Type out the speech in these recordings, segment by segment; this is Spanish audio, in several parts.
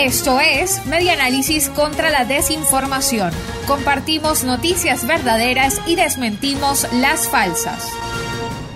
Esto es Media Análisis contra la Desinformación. Compartimos noticias verdaderas y desmentimos las falsas.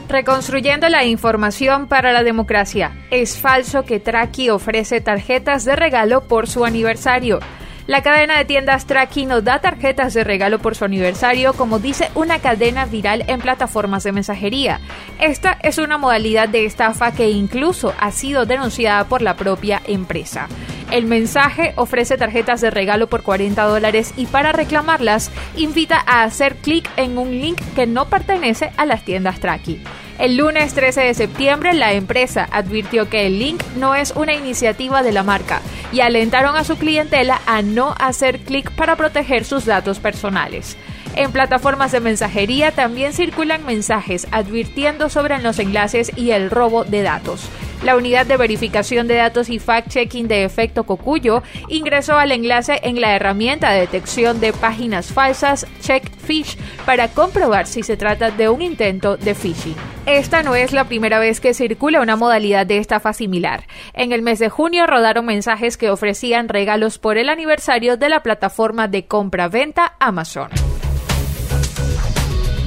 Reconstruyendo la información para la democracia. Es falso que Traki ofrece tarjetas de regalo por su aniversario. La cadena de tiendas Traki nos da tarjetas de regalo por su aniversario, como dice una cadena viral en plataformas de mensajería. Esta es una modalidad de estafa que incluso ha sido denunciada por la propia empresa. El mensaje ofrece tarjetas de regalo por 40 dólares y para reclamarlas invita a hacer clic en un link que no pertenece a las tiendas Traki. El lunes 13 de septiembre la empresa advirtió que el link no es una iniciativa de la marca y alentaron a su clientela a no hacer clic para proteger sus datos personales. En plataformas de mensajería también circulan mensajes advirtiendo sobre los enlaces y el robo de datos. La unidad de verificación de datos y fact-checking de efecto Cocuyo ingresó al enlace en la herramienta de detección de páginas falsas Checkfish para comprobar si se trata de un intento de phishing. Esta no es la primera vez que circula una modalidad de estafa similar. En el mes de junio rodaron mensajes que ofrecían regalos por el aniversario de la plataforma de compra-venta Amazon.